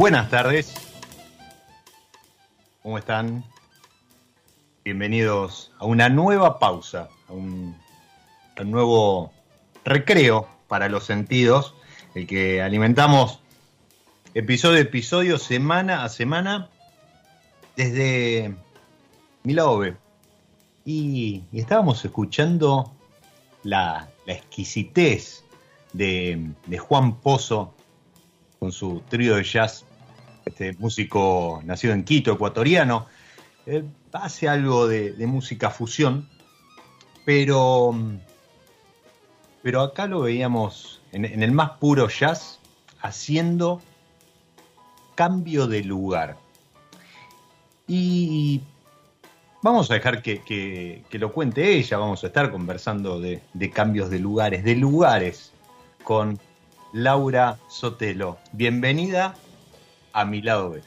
Buenas tardes. ¿Cómo están? Bienvenidos a una nueva pausa, a un, nuevo recreo para los sentidos, el que alimentamos episodio a episodio, semana a semana, desde Milaove. Y, y estábamos escuchando la, exquisitez de, de Juan Pozo con su trío de jazz este músico nacido en Quito, ecuatoriano, eh, hace algo de, música fusión, pero, pero acá lo veíamos en, el más puro jazz haciendo cambio de lugar. Y vamos a dejar que, lo cuente ella, vamos a estar conversando de, de cambios de lugares, de lugares, con Laura Sotelo. Bienvenida a mi lado B.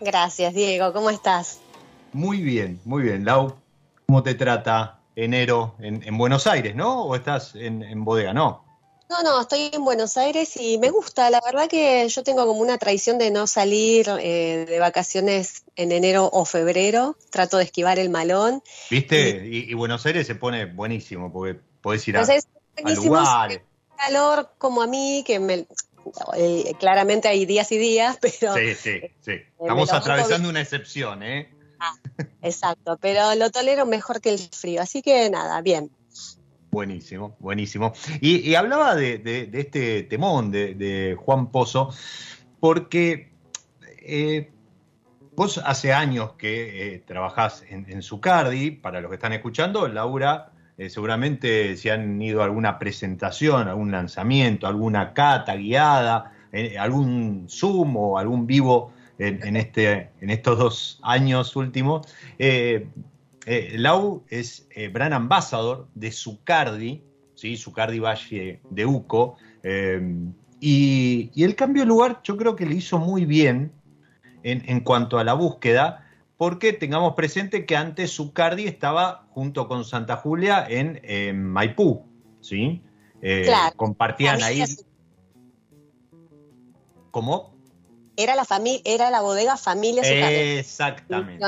Gracias, Diego. ¿Cómo estás? Muy bien, muy bien. Lau, ¿cómo te trata enero en, Buenos Aires, no? ¿O estás en, bodega? No. No, no, estoy en Buenos Aires y me gusta. La verdad que yo tengo como una tradición de no salir eh, de vacaciones en enero o febrero. Trato de esquivar el malón. ¿Viste? Y, Buenos Aires se pone buenísimo porque podés ir a, a lugares. calor como a mí, que me, eh, claramente hay días y días, pero... Sí, sí, sí. Eh, Estamos atravesando una excepción, ¿eh? Ah, exacto, pero lo tolero mejor que el frío, así que nada, bien. Buenísimo, buenísimo. Y, hablaba de, este temón de, Juan Pozo, porque eh, vos hace años que trabajás en, en Zucardi, para los que están escuchando, Laura eh, seguramente si han ido alguna presentación, algún lanzamiento, alguna cata guiada, eh, algún Zoom o algún vivo en, este, estos dos años últimos. Eh, Lau es brand ambassador de Zucardi, ¿sí? Zucardi Valle de Uco, y, el cambio de lugar yo creo que le hizo muy bien en, en cuanto a la búsqueda, porque tengamos presente que antes Zucardi estaba junto con Santa Julia en Maipú, ¿sí? claro. Compartían ahí ¿Cómo? Era la, familia, era la bodega Familia Exactamente.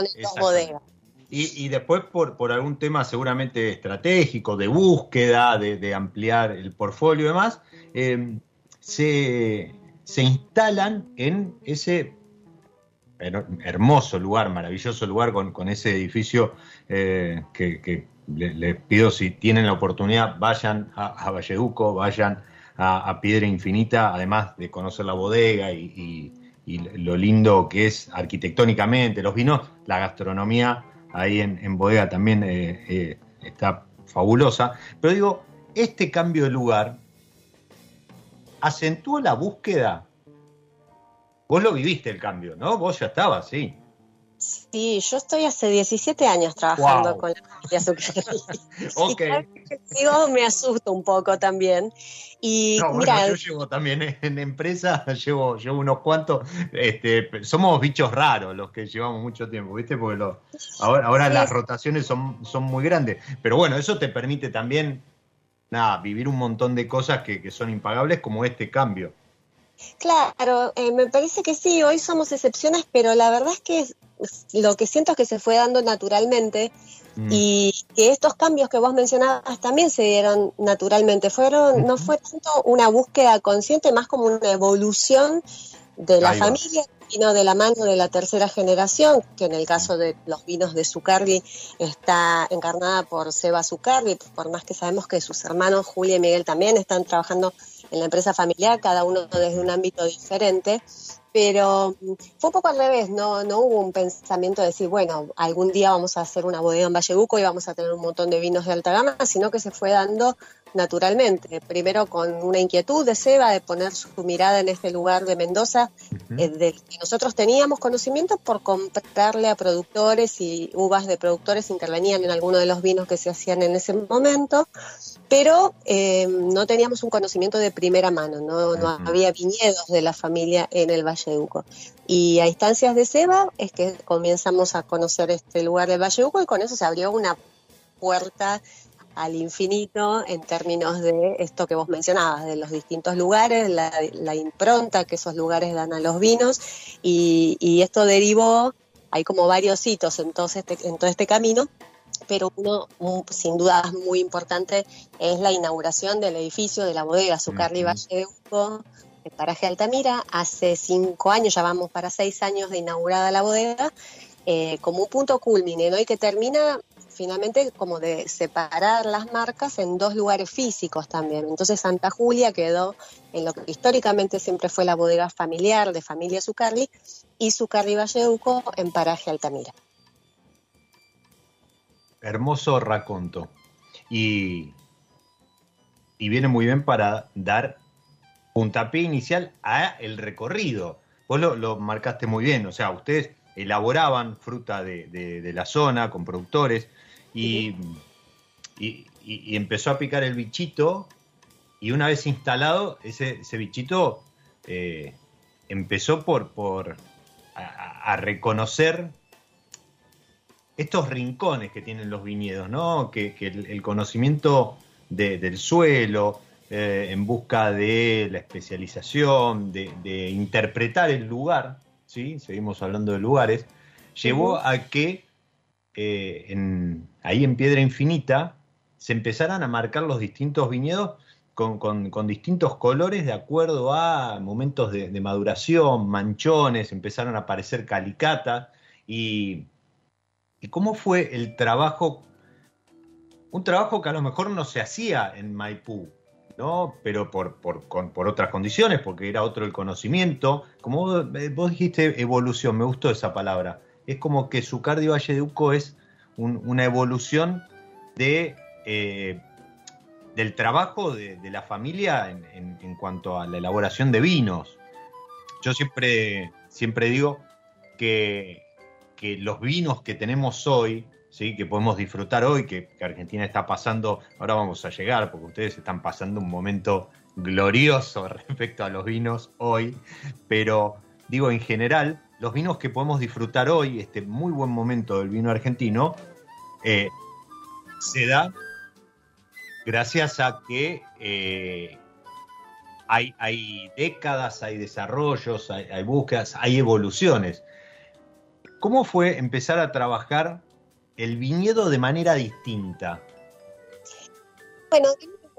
Y, después por, por algún tema seguramente estratégico, de búsqueda, de, ampliar el portfolio y demás, eh, se, instalan en ese hermoso lugar, maravilloso lugar con, ese edificio eh, que, les pido si tienen la oportunidad, vayan a, Valleduco, vayan a, Piedra Infinita, además de conocer la bodega y, lo lindo que es arquitectónicamente, los vinos, la gastronomía ahí en, bodega también eh, eh, está fabulosa. Pero digo, este cambio de lugar acentuó la búsqueda. Vos lo viviste el cambio, ¿no? Vos ya estabas, sí. Sí, yo estoy hace 17 años trabajando con la familia Zuccarelli. ok. Y me asusto un poco también. Y mira, yo llevo también en empresa, llevo, llevo unos cuantos, este, somos bichos raros los que llevamos mucho tiempo, ¿viste? Porque ahora, ahora las rotaciones son, son muy grandes. Pero bueno, eso te permite también, nada, vivir un montón de cosas que, que son impagables como este cambio. Claro, eh, me parece que sí, hoy somos excepciones, pero la verdad es que lo que siento es que se fue dando naturalmente mm. y que estos cambios que vos mencionabas también se dieron naturalmente. Fueron, no fue tanto una búsqueda consciente, más como una evolución de la familia, sino de la mano de la tercera generación, que en el caso de los vinos de Zucardi está encarnada por Seba Zucardi, por más que sabemos que sus hermanos Julia y Miguel también están trabajando en la empresa familiar, cada uno desde un ámbito diferente pero mm, fue un poco al revés, no, no hubo un pensamiento de decir, bueno, algún día vamos a hacer una bodega en Vallebuco y vamos a tener un montón de vinos de alta gama, sino que se fue dando naturalmente. Primero con una inquietud de Seba de poner su mirada en este lugar de Mendoza, eh, del que nosotros teníamos conocimiento por comprarle a productores y uvas de productores intervenían en algunos de los vinos que se hacían en ese momento, pero eh, no teníamos un conocimiento de primera mano, no, no había viñedos de la familia en el Valle de Uco. Y a instancias de Seba es que comenzamos a conocer este lugar del Valle de Uco y con eso se abrió una puerta al infinito en términos de esto que vos mencionabas, de los distintos lugares, la, impronta que esos lugares dan a los vinos y, esto derivó, hay como varios hitos en todo este, en todo este camino, pero uno sin duda muy importante es la inauguración del edificio de la bodega Zucarli Valle de Uco, el paraje Altamira, hace cinco años, ya vamos para seis años de inaugurada la bodega, eh, como un punto culmine, ¿no? Y que termina finalmente como de separar las marcas en dos lugares físicos también. Entonces Santa Julia quedó en lo que históricamente siempre fue la bodega familiar de familia Zucarli y Zucarli Valleuco en Paraje Altamira. Hermoso raconto. Y, y viene muy bien para dar puntapié inicial a el recorrido. Vos lo, marcaste muy bien, o sea, ustedes elaboraban fruta de, la zona con productores, y, empezó a picar el bichito y una vez instalado, ese, bichito eh, empezó por, por a, reconocer estos rincones que tienen los viñedos, ¿no? Que, el, conocimiento del suelo, eh, en busca de la especialización, de, interpretar el lugar, ¿sí? Seguimos hablando de lugares, llevó a que eh, ahí en Piedra Infinita se empezaran a marcar los distintos viñedos con, distintos colores de acuerdo a momentos de, maduración, manchones, empezaron a aparecer calicatas y, cómo fue el trabajo, un trabajo que a lo mejor no se hacía en Maipú, ¿no? Pero por, otras condiciones, porque era otro el conocimiento. Como vos, eh, vos dijiste evolución, me gustó esa palabra es como que su Valle de Uco es una evolución eh, del trabajo de, la familia en, cuanto a la elaboración de vinos. Yo siempre, siempre digo que, los vinos que tenemos hoy, ¿sí? que podemos disfrutar hoy, que, Argentina está pasando, ahora vamos a llegar, porque ustedes están pasando un momento glorioso respecto a los vinos hoy, pero digo en general, los vinos que podemos disfrutar hoy, este muy buen momento del vino argentino, eh, se da gracias a que eh, hay, hay, décadas, hay desarrollos, hay, hay, búsquedas, hay evoluciones. ¿Cómo fue empezar a trabajar el viñedo de manera distinta? Bueno,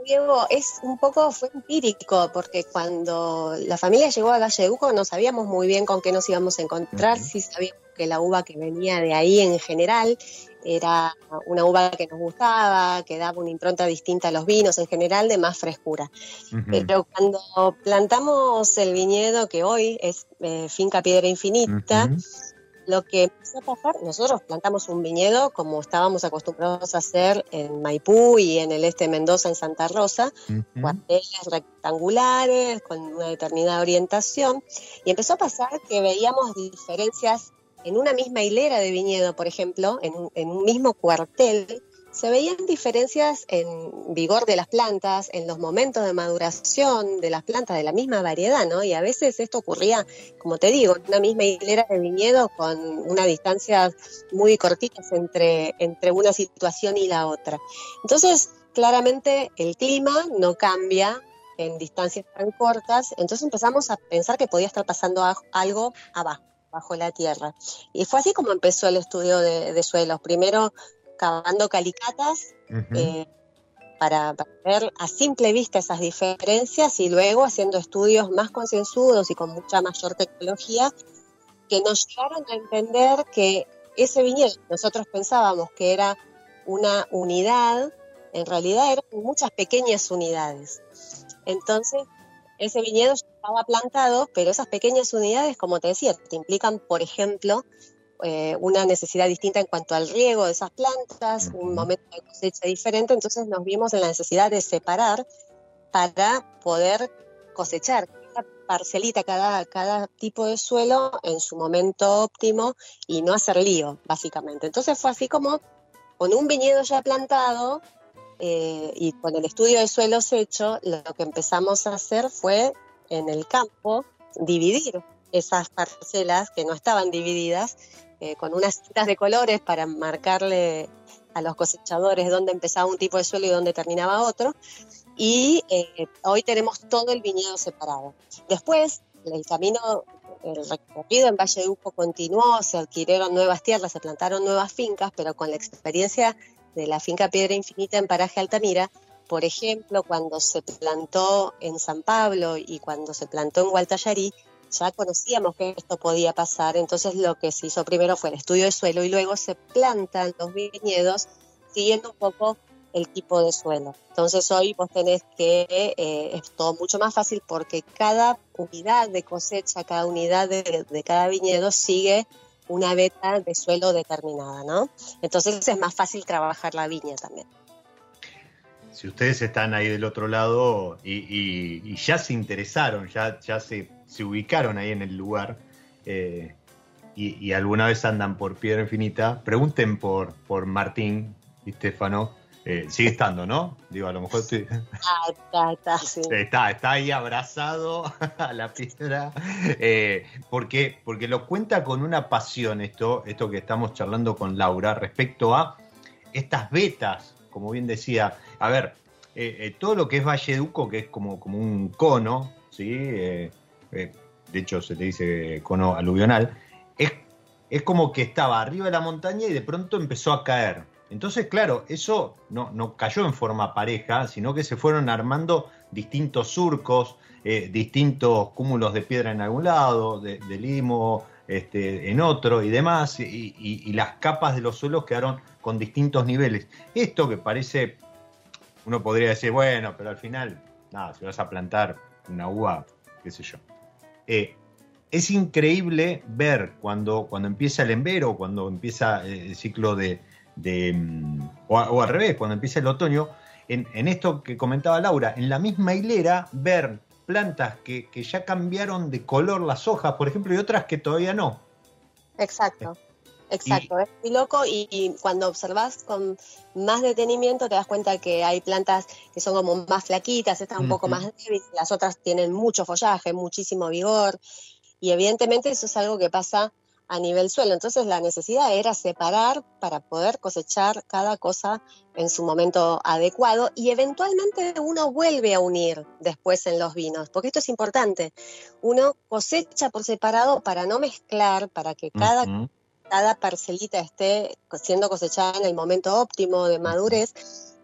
Diego, es un poco fue empírico, porque cuando la familia llegó a Valle de Uco no sabíamos muy bien con qué nos íbamos a encontrar, uh -huh. sí sabíamos que la uva que venía de ahí en general era una uva que nos gustaba, que daba una impronta distinta a los vinos en general, de más frescura. Uh -huh. Pero cuando plantamos el viñedo, que hoy es eh, Finca Piedra Infinita, uh -huh lo que empezó a pasar, nosotros plantamos un viñedo como estábamos acostumbrados a hacer en Maipú y en el este de Mendoza, en Santa Rosa, uh -huh. cuarteles rectangulares con una determinada orientación, y empezó a pasar que veíamos diferencias en una misma hilera de viñedo, por ejemplo, en en un mismo cuartel, se veían diferencias en vigor de las plantas, en los momentos de maduración de las plantas de la misma variedad, ¿no? Y a veces esto ocurría, como te digo, en una misma hilera de viñedo con una distancia muy cortitas entre, entre una situación y la otra. Entonces, claramente el clima no cambia en distancias tan cortas, entonces empezamos a pensar que podía estar pasando algo abajo bajo la tierra. Y fue así como empezó el estudio de suelos. Primero cavando calicatas uh -huh. eh, para, para, ver a simple vista esas diferencias y luego haciendo estudios más concienzudos y con mucha mayor tecnología que nos llevaron a entender que ese viñedo nosotros pensábamos que era una unidad, en realidad eran muchas pequeñas unidades. Entonces, ese viñedo estaba plantado, pero esas pequeñas unidades, como te decía, te implican, por ejemplo, eh, una necesidad distinta en cuanto al riego de esas plantas, un momento de cosecha diferente, entonces nos vimos en la necesidad de separar para poder cosechar cada parcelita, cada, cada tipo de suelo en su momento óptimo y no hacer lío, básicamente. Entonces fue así como con un viñedo ya plantado eh, y con el estudio de suelos hecho, lo que empezamos a hacer fue en el campo dividir esas parcelas que no estaban divididas eh, con unas citas de colores para marcarle a los cosechadores dónde empezaba un tipo de suelo y dónde terminaba otro. Y eh, hoy tenemos todo el viñedo separado. Después, el camino, el recorrido en Valle de Uco continuó, se adquirieron nuevas tierras, se plantaron nuevas fincas, pero con la experiencia de la finca Piedra Infinita en Paraje Altamira, por ejemplo, cuando se plantó en San Pablo y cuando se plantó en Gualtallarí, ya conocíamos que esto podía pasar, entonces lo que se hizo primero fue el estudio de suelo y luego se plantan los viñedos siguiendo un poco el tipo de suelo. Entonces hoy vos tenés que, eh, es todo mucho más fácil porque cada unidad de cosecha, cada unidad de, de cada viñedo sigue una beta de suelo determinada, ¿no? Entonces es más fácil trabajar la viña también. Si ustedes están ahí del otro lado y, y, ya se interesaron, ya, ya se, se, ubicaron ahí en el lugar eh, y, y, alguna vez andan por Piedra Infinita, pregunten por, por Martín y Stefano. Eh, sigue estando, ¿no? Digo, a lo mejor estoy... Ah, está, está, sí. está, está ahí abrazado a la piedra, eh, porque, porque lo cuenta con una pasión esto, esto que estamos charlando con Laura respecto a estas vetas, como bien decía, a ver, eh, todo lo que es Valle Duco, que es como, como un cono, ¿sí? Eh, de hecho se le dice cono aluvional, es, es como que estaba arriba de la montaña y de pronto empezó a caer. Entonces, claro, eso no, no cayó en forma pareja, sino que se fueron armando distintos surcos, distintos cúmulos de piedra en algún lado, de, limo este, en otro y demás, y las capas de los suelos quedaron con distintos niveles. Esto que parece uno podría decir, bueno, pero al final, nada, si vas a plantar una uva, qué sé yo. Eh, es increíble ver cuando, cuando empieza el embero, cuando empieza eh, el ciclo de. de o, o, al revés, cuando empieza el otoño, en, en, esto que comentaba Laura, en la misma hilera, ver plantas que, que, ya cambiaron de color las hojas, por ejemplo, y otras que todavía no. Exacto. Exacto, es muy loco y, cuando observas con más detenimiento te das cuenta que hay plantas que son como más flaquitas, están un poco más débiles, las otras tienen mucho follaje, muchísimo vigor y evidentemente eso es algo que pasa a nivel suelo. Entonces la necesidad era separar para poder cosechar cada cosa en su momento adecuado y eventualmente uno vuelve a unir después en los vinos, porque esto es importante. Uno cosecha por separado para no mezclar, para que cada cada parcelita esté siendo cosechada en el momento óptimo de madurez,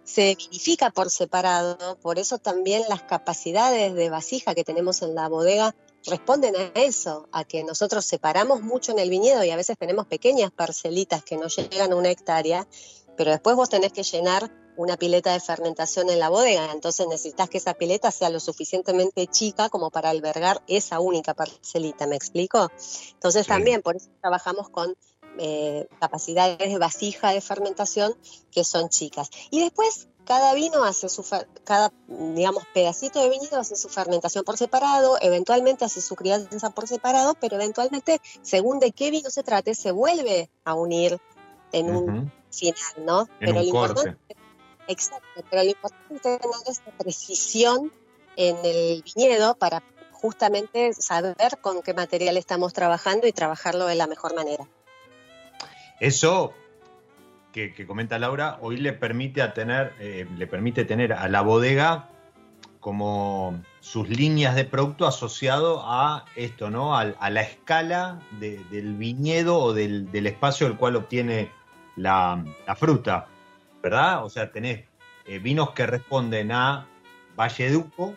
se vinifica por separado, por eso también las capacidades de vasija que tenemos en la bodega responden a eso, a que nosotros separamos mucho en el viñedo y a veces tenemos pequeñas parcelitas que no llegan a una hectárea, pero después vos tenés que llenar una pileta de fermentación en la bodega, entonces necesitas que esa pileta sea lo suficientemente chica como para albergar esa única parcelita, ¿me explico? Entonces también por eso trabajamos con eh, capacidades de vasija de fermentación que son chicas. Y después cada vino hace su, cada, digamos, pedacito de viñedo hace su fermentación por separado, eventualmente hace su crianza por separado, pero eventualmente, según de qué vino se trate, se vuelve a unir en un final, ¿no? pero lo importante, exacto, pero lo importante es tener esta precisión en el viñedo para justamente saber con qué material estamos trabajando y trabajarlo de la mejor manera. Eso que, comenta Laura, hoy le permite, a tener, eh, le permite tener a la bodega como sus líneas de producto asociado a esto, ¿no? A, la escala del viñedo o del, espacio del cual obtiene la, fruta, ¿verdad? O sea, tenés eh, vinos que responden a Valle Duco,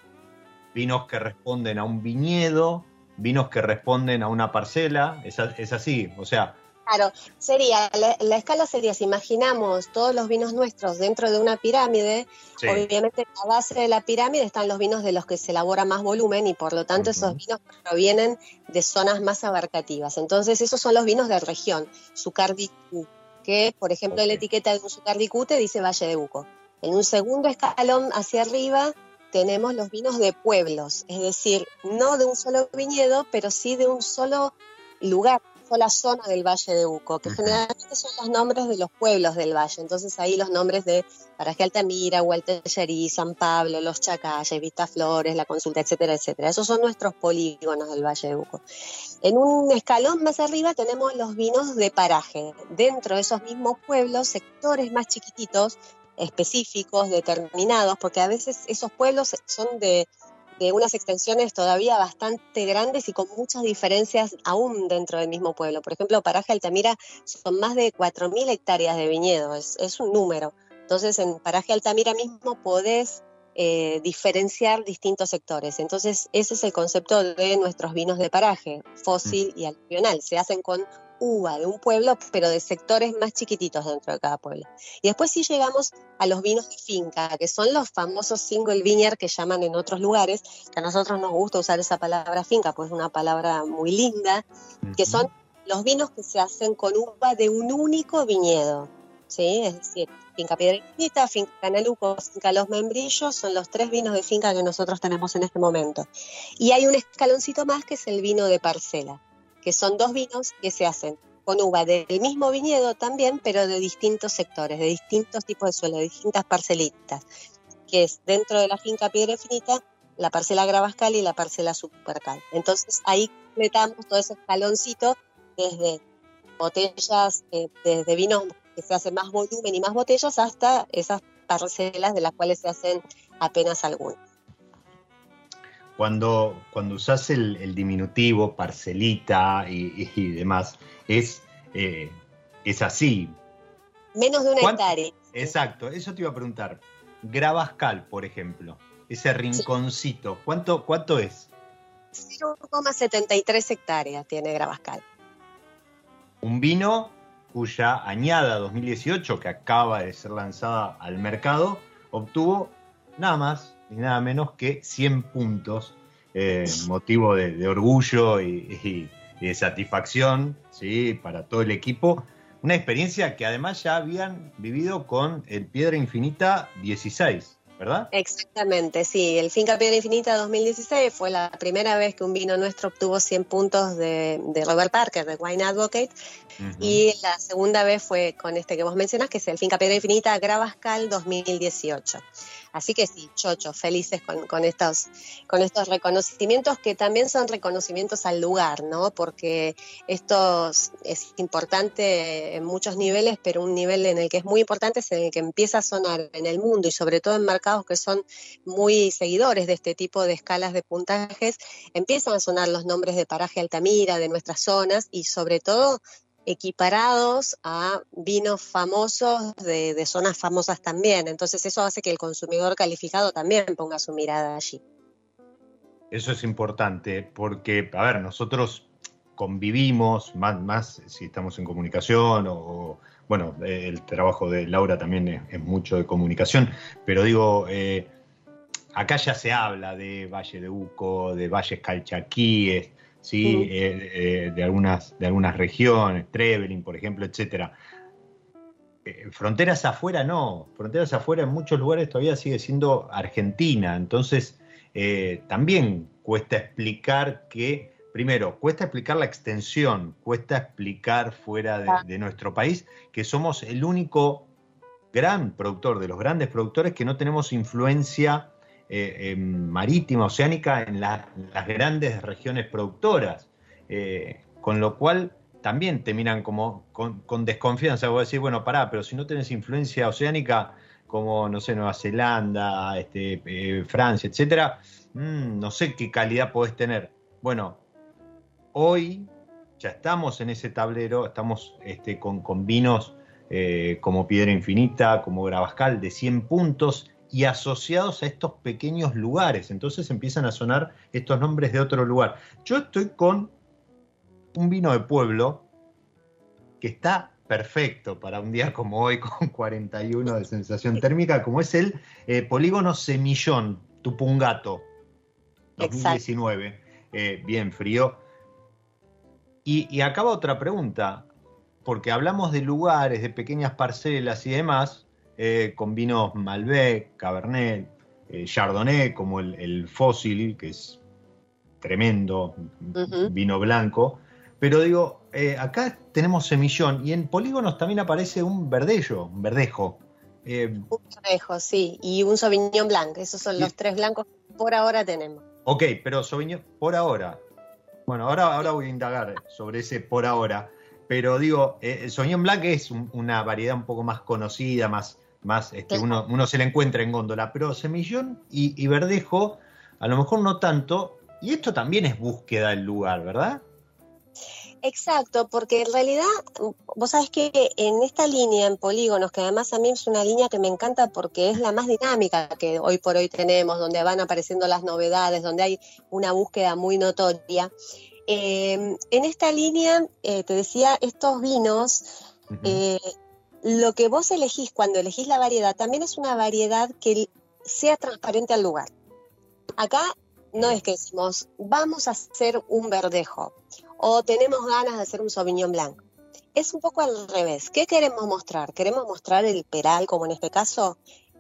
vinos que responden a un viñedo, vinos que responden a una parcela, es, es así, o sea, Claro, sería, la, escala sería, si imaginamos todos los vinos nuestros dentro de una pirámide, obviamente en la base de la pirámide están los vinos de los que se elabora más volumen y por lo tanto esos vinos provienen de zonas más abarcativas. Entonces esos son los vinos de región, Sucardicú, que por ejemplo en la etiqueta de un Sucardicú te dice Valle de Buco. En un segundo escalón hacia arriba tenemos los vinos de pueblos, es decir, no de un solo viñedo, pero sí de un solo lugar la zona del Valle de Uco, que generalmente son los nombres de los pueblos del valle. Entonces ahí los nombres de Paraje Altamira, Hualtellerí, San Pablo, Los Chacalles, Vista Flores, La Consulta, etcétera, etcétera. Esos son nuestros polígonos del Valle de Uco. En un escalón más arriba tenemos los vinos de paraje. Dentro de esos mismos pueblos, sectores más chiquititos, específicos, determinados, porque a veces esos pueblos son de de unas extensiones todavía bastante grandes y con muchas diferencias aún dentro del mismo pueblo. Por ejemplo, Paraje Altamira son más de 4.000 hectáreas de viñedo, es, un número. Entonces, en Paraje Altamira mismo podés eh, diferenciar distintos sectores. Entonces, ese es el concepto de nuestros vinos de paraje, fósil y aluvional. Se hacen con uva de un pueblo, pero de sectores más chiquititos dentro de cada pueblo. Y después sí llegamos a los vinos de finca, que son los famosos single vineyard que llaman en otros lugares, que a nosotros nos gusta usar esa palabra finca, pues es una palabra muy linda, que son los vinos que se hacen con uva de un único viñedo. ¿sí? Es decir, finca Piedrita, finca Canaluco, finca Los Membrillos, son los tres vinos de finca que nosotros tenemos en este momento. Y hay un escaloncito más que es el vino de parcela que son dos vinos que se hacen con uva del mismo viñedo también, pero de distintos sectores, de distintos tipos de suelo, de distintas parcelitas, que es dentro de la finca Piedra Infinita, la parcela Gravascal y la parcela Supercal. Entonces ahí completamos todo ese escaloncito desde botellas, eh, desde vinos que se hacen más volumen y más botellas hasta esas parcelas de las cuales se hacen apenas algunas. Cuando, cuando usas el, diminutivo, parcelita y, demás, es, eh, es así. Menos de una hectárea. Exacto, eso te iba a preguntar. Gravascal, por ejemplo, ese rinconcito, ¿cuánto, ¿cuánto es? 0,73 hectáreas tiene Gravascal. Un vino cuya añada 2018, que acaba de ser lanzada al mercado, obtuvo nada más ni nada menos que 100 puntos, eh, motivo de, orgullo y, de satisfacción ¿sí? para todo el equipo. Una experiencia que además ya habían vivido con el Piedra Infinita 16, ¿verdad? Exactamente, sí. El Finca Piedra Infinita 2016 fue la primera vez que un vino nuestro obtuvo 100 puntos de, Robert Parker, de Wine Advocate. Y la segunda vez fue con este que vos mencionas, que es el Finca Piedra Infinita Gravascal 2018. Así que sí, chocho, felices con, estos, con estos reconocimientos que también son reconocimientos al lugar, ¿no? Porque esto es importante en muchos niveles, pero un nivel en el que es muy importante es en el que empieza a sonar en el mundo y sobre todo en mercados que son muy seguidores de este tipo de escalas de puntajes, empiezan a sonar los nombres de Paraje Altamira, de nuestras zonas y sobre todo equiparados a vinos famosos de, zonas famosas también. Entonces eso hace que el consumidor calificado también ponga su mirada allí. Eso es importante porque, a ver, nosotros convivimos, más, más si estamos en comunicación o, bueno, el trabajo de Laura también es, mucho de comunicación, pero digo, eh, acá ya se habla de Valle de Uco, de Valles Calchaquíes, ¿sí? Eh, eh, de, algunas, de algunas regiones, Trevelin, por ejemplo, etcétera. Eh, fronteras afuera no, fronteras afuera en muchos lugares todavía sigue siendo Argentina, entonces también cuesta explicar que, primero, cuesta explicar la extensión, cuesta explicar fuera de, de nuestro país que somos el único gran productor, de los grandes productores que no tenemos influencia eh, marítima, oceánica, en las grandes regiones productoras, eh, con lo cual también te miran como con, desconfianza, vos decís, bueno, pará, pero si no tenés influencia oceánica como, no sé, Nueva Zelanda, este, eh, Francia, etcétera, mm, no sé qué calidad podés tener. Bueno, hoy ya estamos en ese tablero, estamos este, con, con vinos como Piedra Infinita, como Gravascal, de 100 puntos, y asociados a estos pequeños lugares. Entonces empiezan a sonar estos nombres de otro lugar. Yo estoy con un vino de pueblo que está perfecto para un día como hoy con 41 de sensación térmica, como es el eh, polígono Semillón, Tupungato, 2019, eh, bien frío. Y, y acaba otra pregunta, porque hablamos de lugares, de pequeñas parcelas y demás, eh, con vinos Malbec, Cabernet, eh, Chardonnay, como el, Fósil, que es tremendo, vino blanco. Pero digo, eh, acá tenemos semillón y en polígonos también aparece un verdello, un verdejo. un verdejo, sí, y un Sauvignon Blanc. Esos son los tres blancos que por ahora tenemos. Ok, pero Sauvignon, por ahora. Bueno, ahora, ahora voy a indagar sobre ese por ahora. Pero digo, el Sauvignon Blanc es una variedad un poco más conocida, más, más este, uno, uno, se le encuentra en góndola, pero semillón y, verdejo a lo mejor no tanto, y esto también es búsqueda del lugar, ¿verdad? Exacto, porque en realidad, vos sabés que en esta línea, en polígonos, que además a mí es una línea que me encanta porque es la más dinámica que hoy por hoy tenemos, donde van apareciendo las novedades, donde hay una búsqueda muy notoria. Eh, en esta línea, eh, te decía, estos vinos lo que vos elegís cuando elegís la variedad también es una variedad que sea transparente al lugar. Acá no es que decimos, vamos a hacer un verdejo o tenemos ganas de hacer un Sauvignon Blanc. Es un poco al revés. ¿Qué queremos mostrar? Queremos mostrar el peral, como en este caso.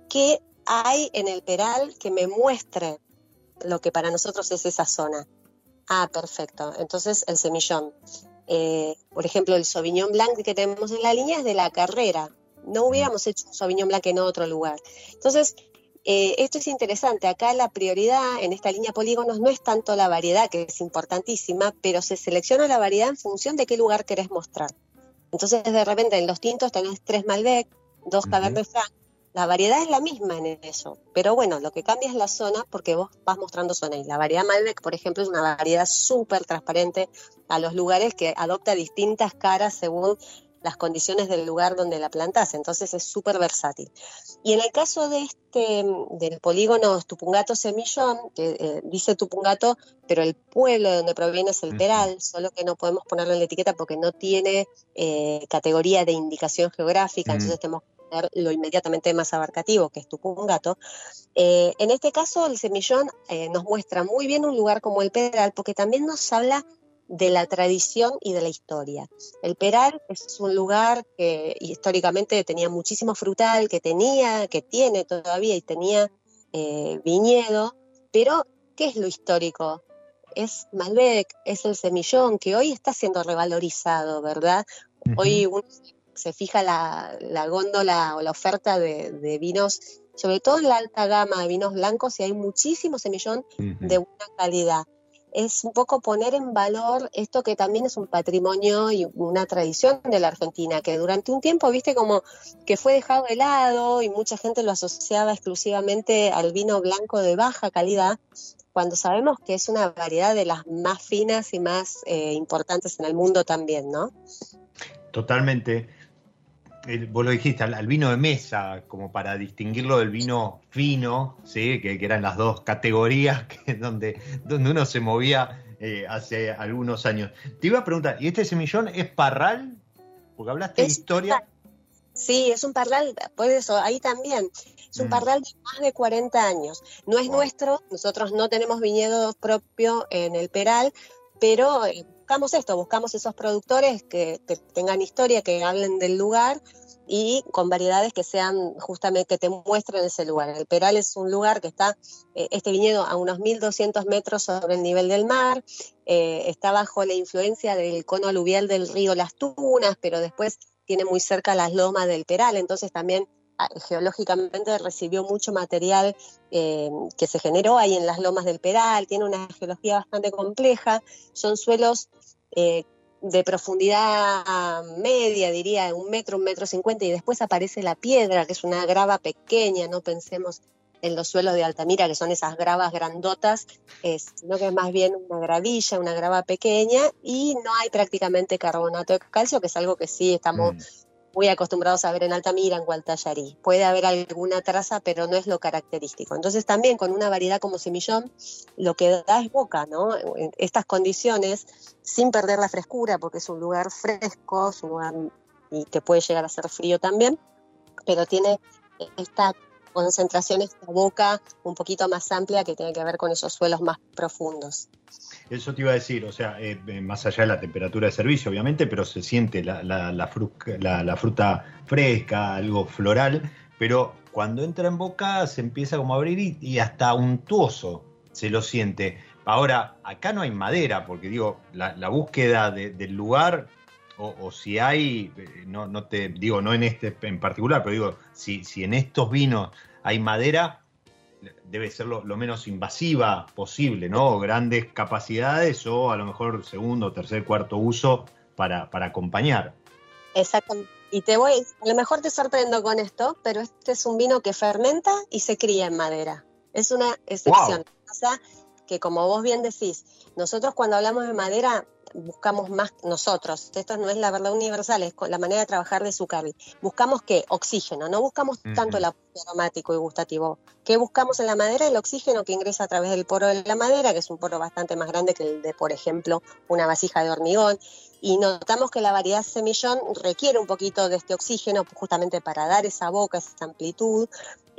¿Qué hay en el peral que me muestre lo que para nosotros es esa zona? Ah, perfecto. Entonces el semillón. Eh, por ejemplo, el Sauvignon Blanc que tenemos en la línea es de la carrera. No hubiéramos hecho un Sauvignon Blanc en otro lugar. Entonces, eh, esto es interesante. Acá la prioridad en esta línea polígonos no es tanto la variedad, que es importantísima, pero se selecciona la variedad en función de qué lugar querés mostrar. Entonces, de repente, en los tintos tenés tres Malbec, dos Cabernet Franc, la variedad es la misma en eso, pero bueno, lo que cambia es la zona porque vos vas mostrando zona. Y la variedad Malbec, por ejemplo, es una variedad súper transparente a los lugares que adopta distintas caras según las condiciones del lugar donde la plantas, entonces es súper versátil. Y en el caso de este, del polígono Tupungato Semillón, que eh, dice Tupungato, pero el pueblo de donde proviene es el Peral, solo que no podemos ponerlo en la etiqueta porque no tiene eh, categoría de indicación geográfica, entonces tenemos lo inmediatamente más abarcativo, que es Tupungato. Eh, en este caso, el semillón eh, nos muestra muy bien un lugar como el Peral, porque también nos habla de la tradición y de la historia. El Peral es un lugar que históricamente tenía muchísimo frutal, que tenía, que tiene todavía y tenía eh, viñedo, pero ¿qué es lo histórico? Es Malbec, es el semillón que hoy está siendo revalorizado, ¿verdad? Hoy uno se fija la, góndola o la oferta de, vinos, sobre todo en la alta gama de vinos blancos, y hay muchísimo semillón de buena calidad. Es un poco poner en valor esto que también es un patrimonio y una tradición de la Argentina, que durante un tiempo, viste, como que fue dejado de lado y mucha gente lo asociaba exclusivamente al vino blanco de baja calidad, cuando sabemos que es una variedad de las más finas y más eh, importantes en el mundo también, ¿no? Totalmente vos lo dijiste, al, vino de mesa, como para distinguirlo del vino fino, ¿sí? que, eran las dos categorías que, donde, donde uno se movía eh, hace algunos años. Te iba a preguntar, ¿y este semillón es parral? Porque hablaste de historia. Sí, es un parral, por eso, ahí también. Es un mm. parral de más de 40 años. No es nuestro, nosotros no tenemos viñedos propios en el Peral, pero eh, buscamos esto, buscamos esos productores que, tengan historia, que hablen del lugar y con variedades que sean justamente que te muestren ese lugar. El Peral es un lugar que está, eh, este viñedo a unos 1200 metros sobre el nivel del mar, eh, está bajo la influencia del cono aluvial del río Las Tunas, pero después tiene muy cerca las lomas del Peral, entonces también geológicamente recibió mucho material eh, que se generó ahí en las lomas del Peral, tiene una geología bastante compleja, son suelos eh, de profundidad media, diría, un metro, un metro cincuenta, y después aparece la piedra, que es una grava pequeña, no pensemos en los suelos de Altamira, que son esas gravas grandotas, sino que es más bien una gravilla, una grava pequeña, y no hay prácticamente carbonato de calcio, que es algo que sí estamos... Mm muy acostumbrados a ver en Altamira, en Gualtallarí. Puede haber alguna traza, pero no es lo característico. Entonces también con una variedad como semillón, lo que da es boca, ¿no? En estas condiciones, sin perder la frescura, porque es un lugar fresco, y que puede llegar a ser frío también, pero tiene esta concentración, esta boca un poquito más amplia que tiene que ver con esos suelos más profundos. Eso te iba a decir, o sea, eh, eh, más allá de la temperatura de servicio, obviamente, pero se siente la, fruta fresca, algo floral, pero cuando entra en boca se empieza como a abrir y, hasta untuoso se lo siente. Ahora, acá no hay madera, porque digo, la, búsqueda del lugar, o, si hay, eh, no, no te digo, no en este en particular, pero digo, si, si en estos vinos hay madera, debe ser lo, menos invasiva posible, ¿no? Grandes capacidades o a lo mejor segundo, tercer, cuarto uso para, para acompañar. Exacto. Y te voy, a lo mejor te sorprendo con esto, pero este es un vino que fermenta y se cría en madera. Es una excepción. O sea, que como vos bien decís, nosotros cuando hablamos de madera buscamos más nosotros, esto no es la verdad universal, es la manera de trabajar de Zuccardi, buscamos que oxígeno, no buscamos tanto el aromático y gustativo, ¿Qué buscamos en la madera? El oxígeno que ingresa a través del poro de la madera, que es un poro bastante más grande que el de, por ejemplo, una vasija de hormigón, y notamos que la variedad semillón requiere un poquito de este oxígeno justamente para dar esa boca, esa amplitud.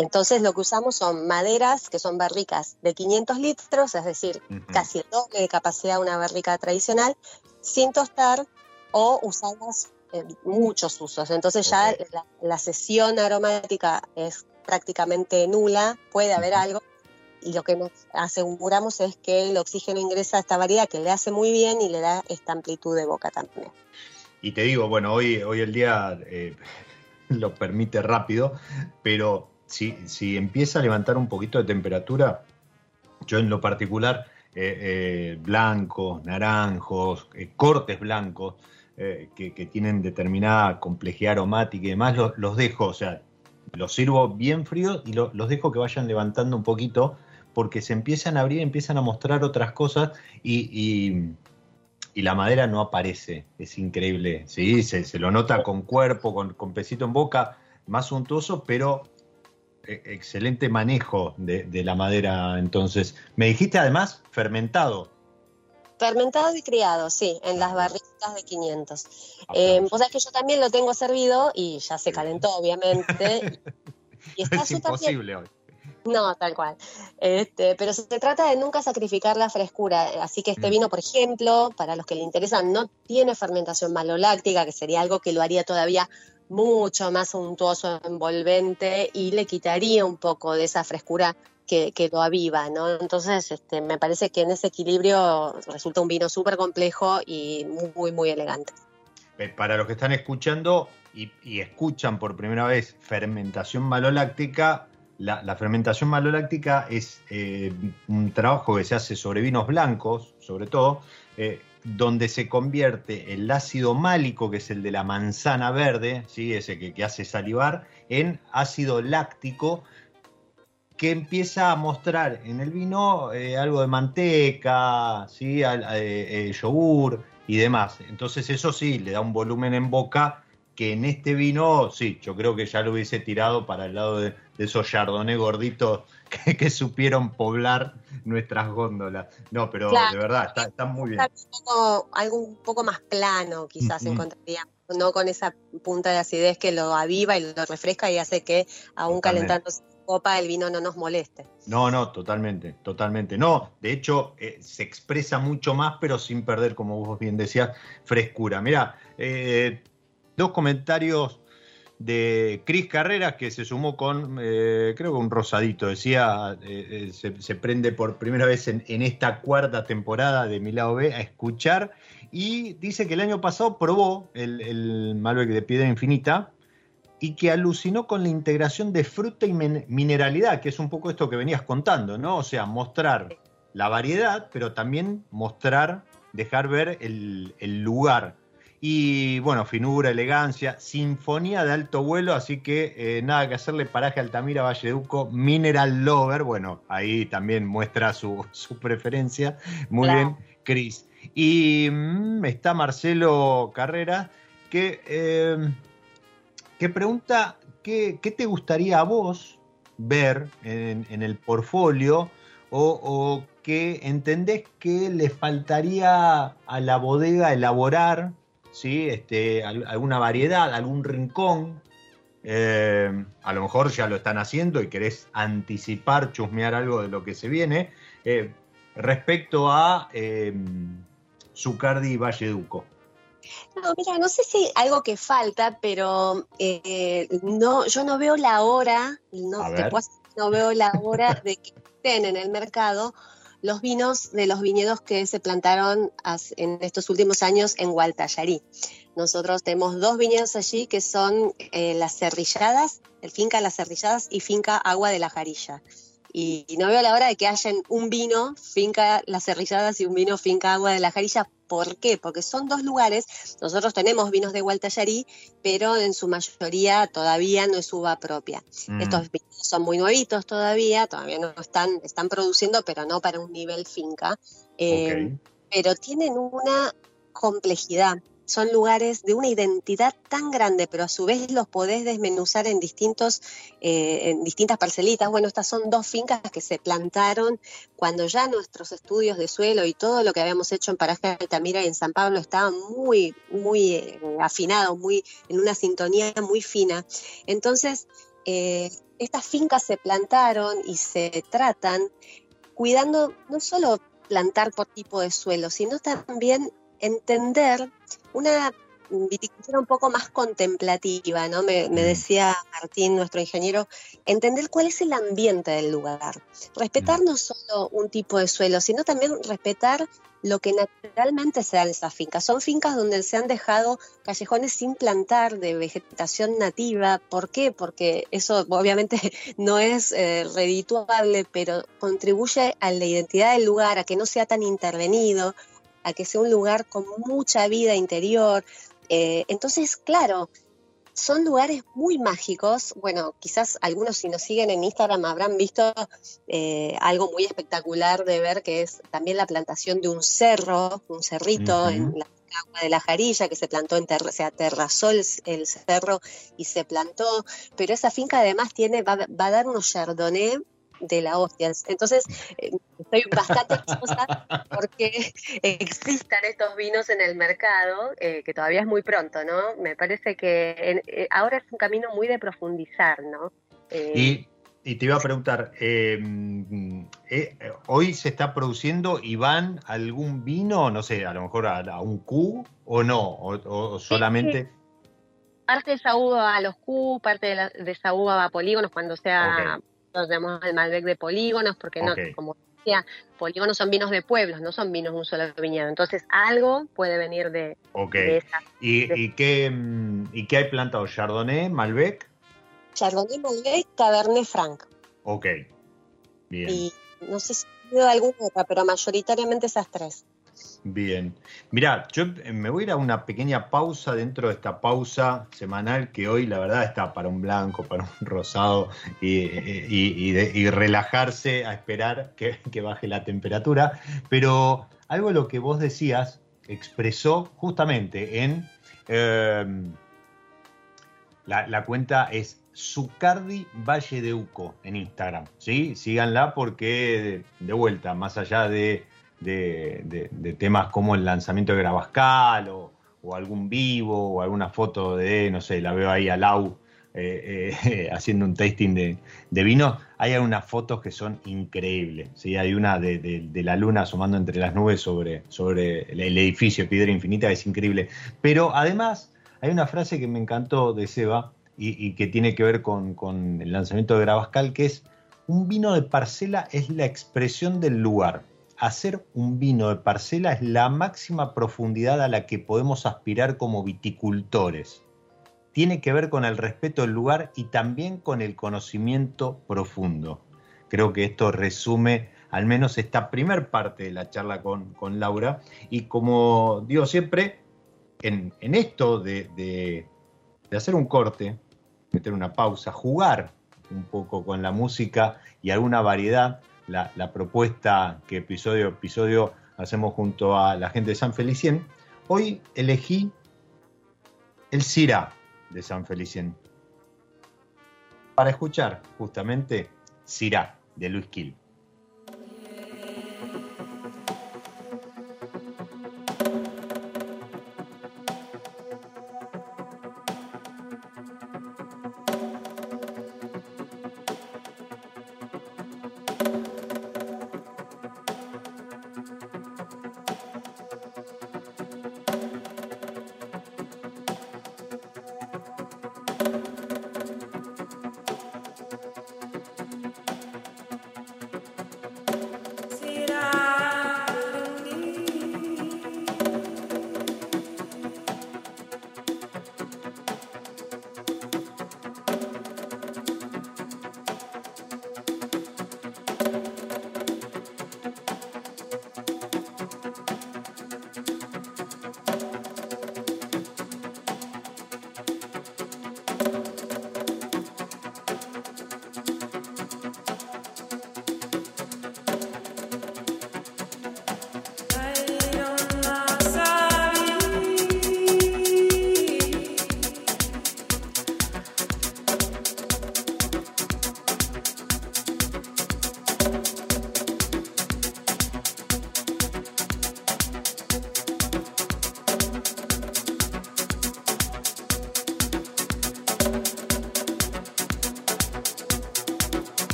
Entonces lo que usamos son maderas que son barricas de 500 litros, es decir, casi el doble de capacidad de una barrica tradicional, sin tostar o usadas en muchos usos. Entonces ya la, sesión aromática es prácticamente nula, puede haber algo, y lo que nos aseguramos es que el oxígeno ingresa a esta variedad que le hace muy bien y le da esta amplitud de boca también. Y te digo, bueno, hoy, hoy el día eh, lo permite rápido, pero si, si empieza a levantar un poquito de temperatura, yo en lo particular, eh, eh, blancos, naranjos, cortes blancos, que, tienen determinada complejidad aromática y demás, los, los dejo, o sea, los sirvo bien fríos y los dejo que vayan levantando un poquito porque se empiezan a abrir, empiezan a mostrar otras cosas y, la madera no aparece. Es increíble, ¿sí? Se, lo nota con cuerpo, con, pesito en boca, más suntuoso, pero excelente manejo de, la madera. Entonces, me dijiste además fermentado. Fermentado y criado, sí, en las barritas de 500. Eh, vos sabés que yo también lo tengo servido y ya se calentó, obviamente. y está es imposible hoy. No, tal cual. Este, pero se trata de nunca sacrificar la frescura. Así que este mm. vino, por ejemplo, para los que le interesan, no tiene fermentación maloláctica, que sería algo que lo haría todavía mucho más untuoso, envolvente y le quitaría un poco de esa frescura que, que lo aviva, ¿no? Entonces, este, me parece que en ese equilibrio resulta un vino súper complejo y muy, muy elegante. Eh, para los que están escuchando y, escuchan por primera vez fermentación maloláctica, la, la fermentación maloláctica es eh, un trabajo que se hace sobre vinos blancos, sobre todo, eh, donde se convierte el ácido málico, que es el de la manzana verde, ¿sí? ese que, hace salivar, en ácido láctico que empieza a mostrar en el vino eh, algo de manteca, ¿sí? Al- eh, eh, yogur y demás. Entonces eso sí, le da un volumen en boca que en este vino, sí, yo creo que ya lo hubiese tirado para el lado de, de esos chardonnay gorditos que, que supieron poblar nuestras góndolas. No, pero Claro. de verdad, está, está muy bien. Un poco- algo un poco más plano, quizás Ujú. encontraría, no con esa punta de acidez que lo aviva y lo refresca y hace que, aún Totalmente. calentándose en copa, el vino no nos moleste. No, no, totalmente, totalmente. No, de hecho, eh, se expresa mucho más, pero sin perder, como vos bien decías, frescura. Mira, eh, dos comentarios de Cris Carreras, que se sumó con, eh, creo que un rosadito, decía, eh, eh, se, prende por primera vez en, esta cuarta temporada de Mi Lado B a escuchar, y dice que el año pasado probó el, Malbec de Piedra Infinita, y que alucinó con la integración de fruta y min- mineralidad, que es un poco esto que venías contando, ¿no? O sea, mostrar la variedad, pero también mostrar, dejar ver el lugar. Y bueno, finura, elegancia, sinfonía de alto vuelo, así que eh, nada que hacerle paraje a Altamira Valleduco, Mineral Lover, bueno, ahí también muestra su, su preferencia. Muy Claro. bien, Cris. Y mm, está Marcelo Carrera, que... eh, que pregunta qué, qué te gustaría a vos ver en, en el portfolio o, o que entendés que le faltaría a la bodega elaborar, ¿sí? este, al- alguna variedad, algún rincón. Eh, a lo mejor ya lo están haciendo y querés anticipar, chusmear algo de lo que se viene. eh, respecto a eh, Zucardi y Valleduco. No, mira, no sé si algo que falta, pero eh, no, yo no veo la hora, no, te puedo no veo la hora de que estén en el mercado los vinos de los viñedos que se plantaron en estos últimos años en Gualtallarí. Nosotros tenemos dos viñedos allí que son eh, Las Cerrilladas, el Finca Las Cerrilladas y Finca Agua de la Jarilla. Y, y no veo la hora de que hayan un vino Finca Las Cerrilladas y un vino Finca Agua de la Jarilla. ¿Por qué? Porque son dos lugares nosotros tenemos vinos de Gualtallarí, pero en su mayoría todavía no es uva propia. Mm, Estos vinos son muy nuevitos todavía, todavía no están, están produciendo, pero no para un nivel finca. Eh. Pero tienen una complejidad. Son lugares de una identidad tan grande, pero a su vez los podés desmenuzar en distintos, eh, en distintas parcelitas. Bueno, estas son dos fincas que se plantaron cuando ya nuestros estudios de suelo y todo lo que habíamos hecho en Paraje Altamira y en San Pablo estaba muy, muy eh, afinado, muy, en una sintonía muy fina. Entonces, eh, estas fincas se plantaron y se tratan cuidando no solo plantar por tipo de suelo, sino también entender una viticultura un poco más contemplativa, ¿no? Me, me Mm. decía Martín, nuestro ingeniero, entender cuál es el ambiente del lugar. Respetar no solo un tipo de suelo, sino también respetar lo que naturalmente se da en esas fincas. Son fincas donde se han dejado callejones sin plantar de vegetación nativa. ¿Por qué? Porque eso obviamente no es eh, redituable, pero contribuye a la identidad del lugar, a que no sea tan intervenido, a que sea un lugar con mucha vida interior. Eh, entonces, claro, son lugares muy mágicos. Bueno, quizás algunos si nos siguen en Instagram habrán visto eh, algo muy espectacular de ver que es también la plantación de un cerro, un cerrito en la agua de la jarilla que se plantó en ter se aterrazó el, el cerro y se plantó, pero esa finca además tiene va, va a dar unos chardonnay de la hostia. Entonces, eh, estoy bastante ansiosa porque existan estos vinos en el mercado, eh, que todavía es muy pronto, ¿no? Me parece que en- eh, ahora es un camino muy de profundizar, ¿no? Y, y te iba a preguntar, eh, ¿hoy se está produciendo, Iván, algún vino, no sé, a lo mejor a, a un Q o no? ¿O, o solamente...? parte de esa uva a los Q, parte de, la- de esa uva a polígonos cuando sea. Nosotros tenemos el Malbec de polígonos, porque no, como decía, polígonos son vinos de pueblos, no son vinos de un solo viñedo. Entonces, algo puede venir de, esa. ¿Y, ¿Y, qué, mm, ¿Y qué hay plantado? ¿Chardonnay, Malbec? Chardonnay, Malbec, Cabernet Franc. Ok. Bien. Y no sé si he alguna otra, pero mayoritariamente esas tres. Bien. Mira, yo eh, me voy a ir a una pequeña pausa dentro de esta pausa semanal que hoy la verdad está para un blanco, para un rosado y, relajarse a esperar que, baje la temperatura. Pero algo lo que vos decías expresó justamente en em, la, cuenta es Zucardi Valle de Uco en Instagram. ¿sí? Síganla porque de vuelta, más allá de de, temas como el lanzamiento de Grabascal o, algún vivo o alguna foto de, no sé, la veo ahí a Lau eh, eh, haciendo un tasting de, de vino, hay algunas fotos que son increíbles. ¿sí? Hay una de, la luna asomando entre las nubes sobre, sobre el, edificio Piedra Infinita, que es increíble. Pero además hay una frase que me encantó de Seba y, que tiene que ver con, con el lanzamiento de Grabascal, que es, un vino de parcela es la expresión del lugar hacer un vino de parcela es la máxima profundidad a la que podemos aspirar como viticultores. Tiene que ver con el respeto del lugar y también con el conocimiento profundo. Creo que esto resume al menos esta primer parte de la charla con, Laura. Y como digo siempre, en, esto de, de hacer un corte, meter una pausa, jugar un poco con la música y alguna variedad, la, propuesta que episodio a episodio hacemos junto a la gente de San Felicien, hoy elegí el Cira de San Felicien para escuchar justamente Cira de Luis Quil.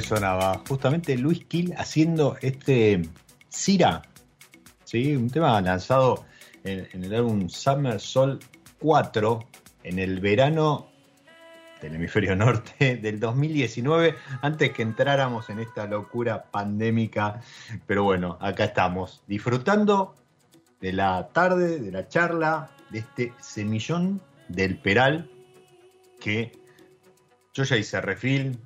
Sonaba justamente Luis Kill haciendo este Cira, ¿sí? un tema lanzado en, el álbum Summer Soul 4 en el verano del hemisferio norte del 2019, antes que entráramos en esta locura pandémica. Pero bueno, acá estamos, disfrutando de la tarde, de la charla, de este semillón del Peral que yo ya hice refil,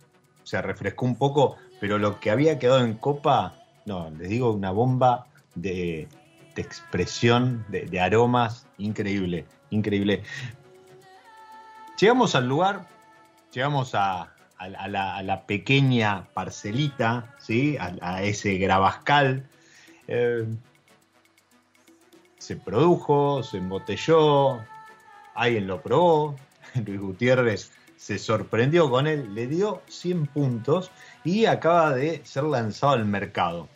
se refrescó un poco, pero lo que había quedado en copa, no, les digo, una bomba de, expresión, de, aromas, increíble, increíble. Llegamos al lugar, llegamos a, la, pequeña parcelita, ¿sí? a, ese grabascal. Eh, se produjo, se embotelló, alguien lo probó, Luis Gutiérrez se sorprendió con él, le dio 100 puntos y acaba de ser lanzado al mercado.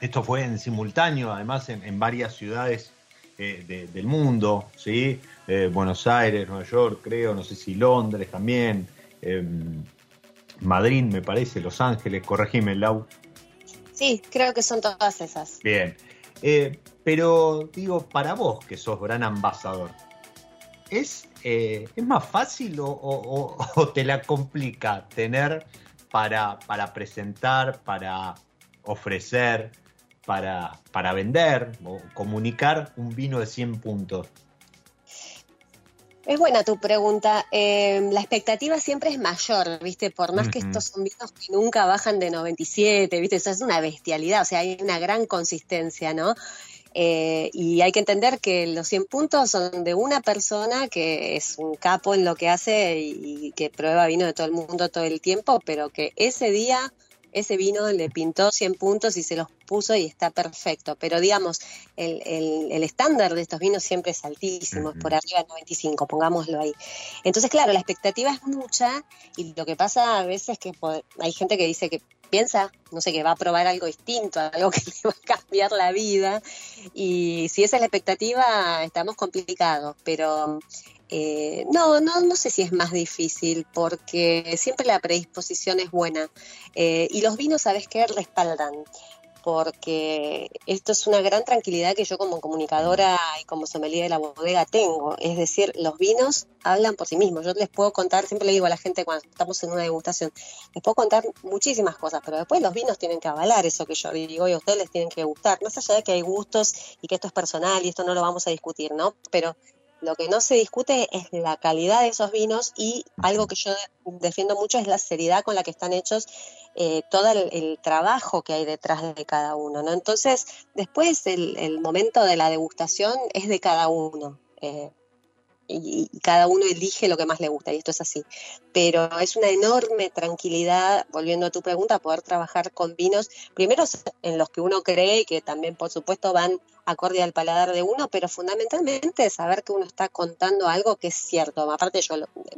Esto fue en simultáneo, además en, varias ciudades eh, del mundo, ¿sí? Eh, Buenos Aires, Nueva York, creo, no sé si Londres también, em, Madrid me parece, Los Ángeles, corregime, Lau. Sí, creo que son todas esas. Bien, eh, pero digo, para vos que sos gran ambasador, ¿es, eh, ¿es más fácil o, te la complica tener para, para presentar, para ofrecer, para, para vender o comunicar un vino de 100 puntos? Es buena tu pregunta. Eh, la expectativa siempre es mayor, ¿viste? Por más que estos son vinos que nunca bajan de 97, ¿viste? Eso es una bestialidad, o sea, hay una gran consistencia, ¿no? Eh, y hay que entender que los 100 puntos son de una persona que es un capo en lo que hace y que prueba vino de todo el mundo todo el tiempo, pero que ese día ese vino le pintó 100 puntos y se los puso y está perfecto. Pero digamos, el, el, estándar de estos vinos siempre es altísimo, es por arriba de 95, pongámoslo ahí. Entonces, claro, la expectativa es mucha y lo que pasa a veces es que hay gente que dice que piensa, no sé, que va a probar algo distinto, algo que le va a cambiar la vida. Y si esa es la expectativa, estamos complicados. Pero eh, no, no, no sé si es más difícil, porque siempre la predisposición es buena. Eh, y los vinos, ¿sabes qué? Respaldan porque esto es una gran tranquilidad que yo como comunicadora y como sommelier de la bodega tengo. Es decir, los vinos hablan por sí mismos. Yo les puedo contar, siempre le digo a la gente cuando estamos en una degustación, les puedo contar muchísimas cosas, pero después los vinos tienen que avalar eso que yo digo y a ustedes les tienen que gustar. Más allá de que hay gustos y que esto es personal y esto no lo vamos a discutir, ¿no? Pero lo que no se discute es la calidad de esos vinos y algo que yo defiendo mucho es la seriedad con la que están hechos, eh, todo el, trabajo que hay detrás de cada uno. ¿no? Entonces, después el, momento de la degustación es de cada uno. Eh, y, cada uno elige lo que más le gusta, y esto es así. Pero es una enorme tranquilidad, volviendo a tu pregunta, poder trabajar con vinos, primero en los que uno cree y que también, por supuesto, van acorde al paladar de uno, pero fundamentalmente saber que uno está contando algo que es cierto. Aparte yo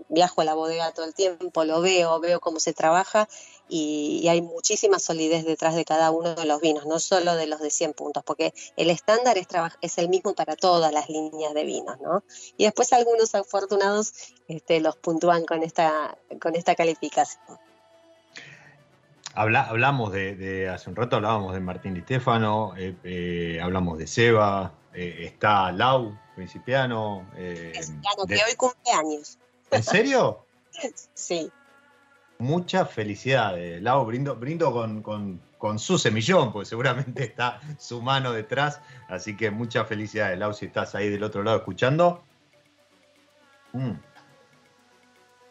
viajo a la bodega todo el tiempo, lo veo, veo cómo se trabaja y, hay muchísima solidez detrás de cada uno de los vinos, no solo de los de 100 puntos, porque el estándar es, es el mismo para todas las líneas de vinos, ¿no? Y después algunos afortunados este, los puntúan con esta, con esta calificación hablamos de, hace un rato hablábamos de Martín Di Stefano, eh, eh, hablamos de Seba, eh, está Lau, principiano. principiano, que hoy cumple años. ¿En serio? sí. Muchas felicidades, Lau, brindo, brindo con, su semillón, porque seguramente está su mano detrás, así que muchas felicidades, Lau, si estás ahí del otro lado escuchando. Mm.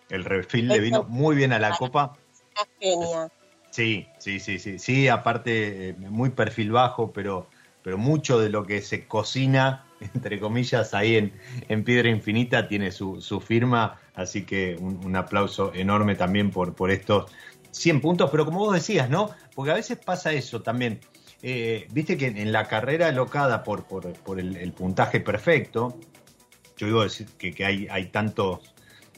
El refil le vino muy bien a la copa. Genia. Sí, sí, sí, sí, sí, aparte eh, muy perfil bajo, pero, pero mucho de lo que se cocina, entre comillas, ahí en, en Piedra Infinita tiene su, su firma, así que un, aplauso enorme también por, por estos 100 puntos, pero como vos decías, ¿no? Porque a veces pasa eso también. Eh, viste que en la carrera locada por, por, por el, puntaje perfecto, yo digo decir que, que hay, hay tantos...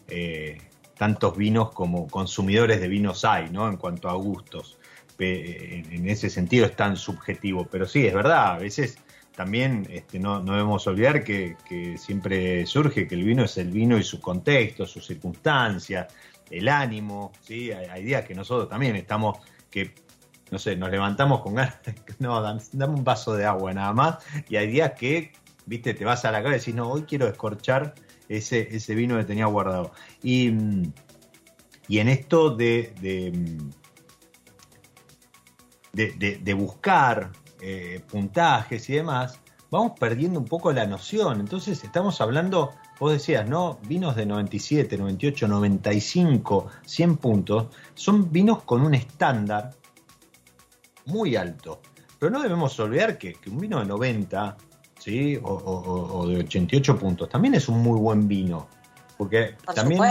Eh, tantos vinos como consumidores de vinos hay, ¿no? En cuanto a gustos. En ese sentido es tan subjetivo, pero sí, es verdad, a veces también este, no, debemos olvidar que, siempre surge que el vino es el vino y su contexto, sus circunstancias, el ánimo, ¿sí? Hay, días que nosotros también estamos, que, no sé, nos levantamos con ganas, no, dame un vaso de agua nada más, y hay días que, viste, te vas a la cara y decís, no, hoy quiero escorchar ese, ese vino que tenía guardado. Y, en esto de, de, buscar eh, puntajes y demás, vamos perdiendo un poco la noción. Entonces estamos hablando vos decías, ¿no? Vinos de 97, 98, 95, 100 puntos, son vinos con un estándar muy alto. Pero no debemos olvidar que, un vino de 90, ¿sí? O, de 88 puntos, también es un muy buen vino. Porque también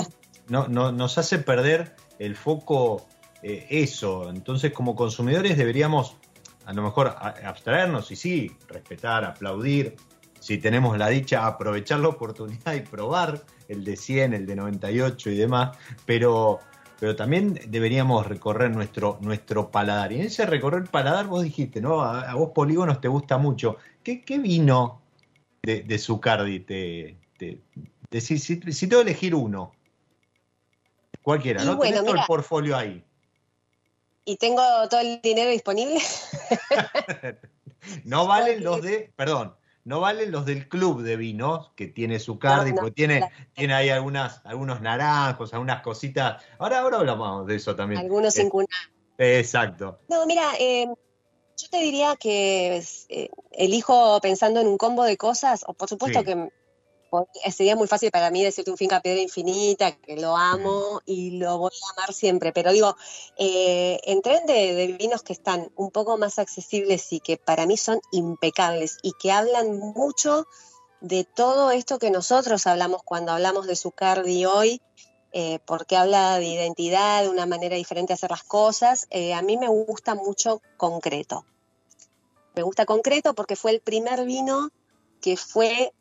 no, nos hace perder el foco eh, eso. Entonces, como consumidores deberíamos a lo mejor abstraernos y sí, respetar, aplaudir, si tenemos la dicha, aprovechar la oportunidad y probar el de 100, el de 98 y demás, pero, pero también deberíamos recorrer nuestro, nuestro paladar. Y en ese recorrer paladar vos dijiste, ¿no? A, vos polígonos te gusta mucho. ¿Qué, qué vino de, de Zucardi te, te, si, si, tengo que elegir uno? Cualquiera, ¿no? Bueno, todo el portfolio ahí y tengo todo el dinero disponible. no valen los de, perdón, no valen los del club de vinos que tiene su cardi, porque tiene, tiene ahí algunas, algunos naranjos, algunas cositas. Ahora, ahora hablamos de eso también. Algunos cuna. Exacto. No, mira, eh, yo te diría que eh, elijo pensando en un combo de cosas, o por supuesto que sería muy fácil para mí decirte un finca piedra infinita, que lo amo y lo voy a amar siempre, pero digo, eh, en tren de, vinos que están un poco más accesibles y que para mí son impecables y que hablan mucho de todo esto que nosotros hablamos cuando hablamos de Zucardi hoy, eh, porque habla de identidad, de una manera diferente de hacer las cosas, eh, a mí me gusta mucho concreto. Me gusta concreto porque fue el primer vino que fue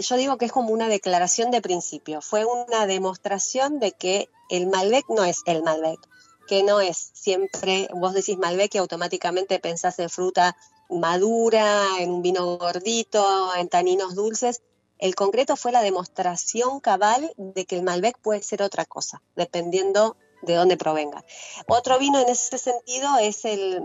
yo digo que es como una declaración de principio, fue una demostración de que el Malbec no es el Malbec, que no es siempre, vos decís Malbec y automáticamente pensás en fruta madura, en un vino gordito, en taninos dulces. El concreto fue la demostración cabal de que el Malbec puede ser otra cosa, dependiendo de dónde provenga. Otro vino en ese sentido es el,